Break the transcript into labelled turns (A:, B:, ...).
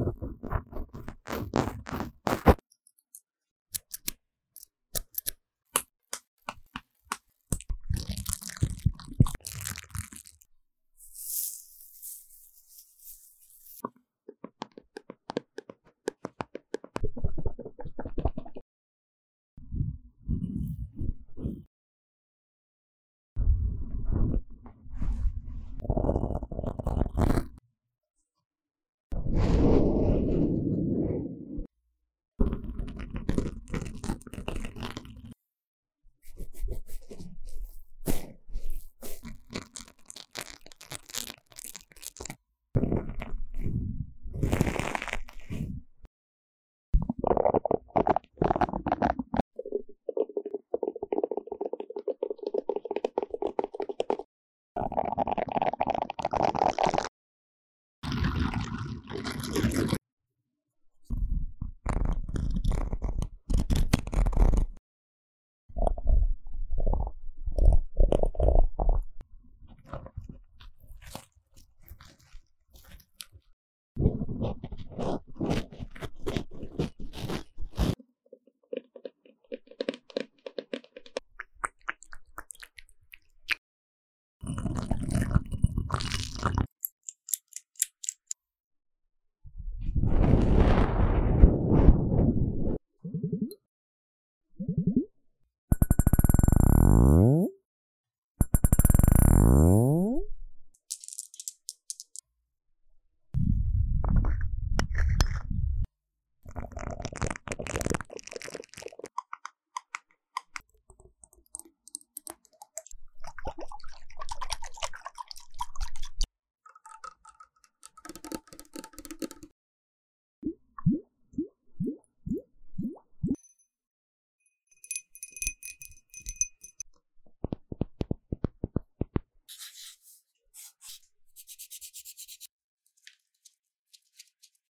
A: you Mm-hmm.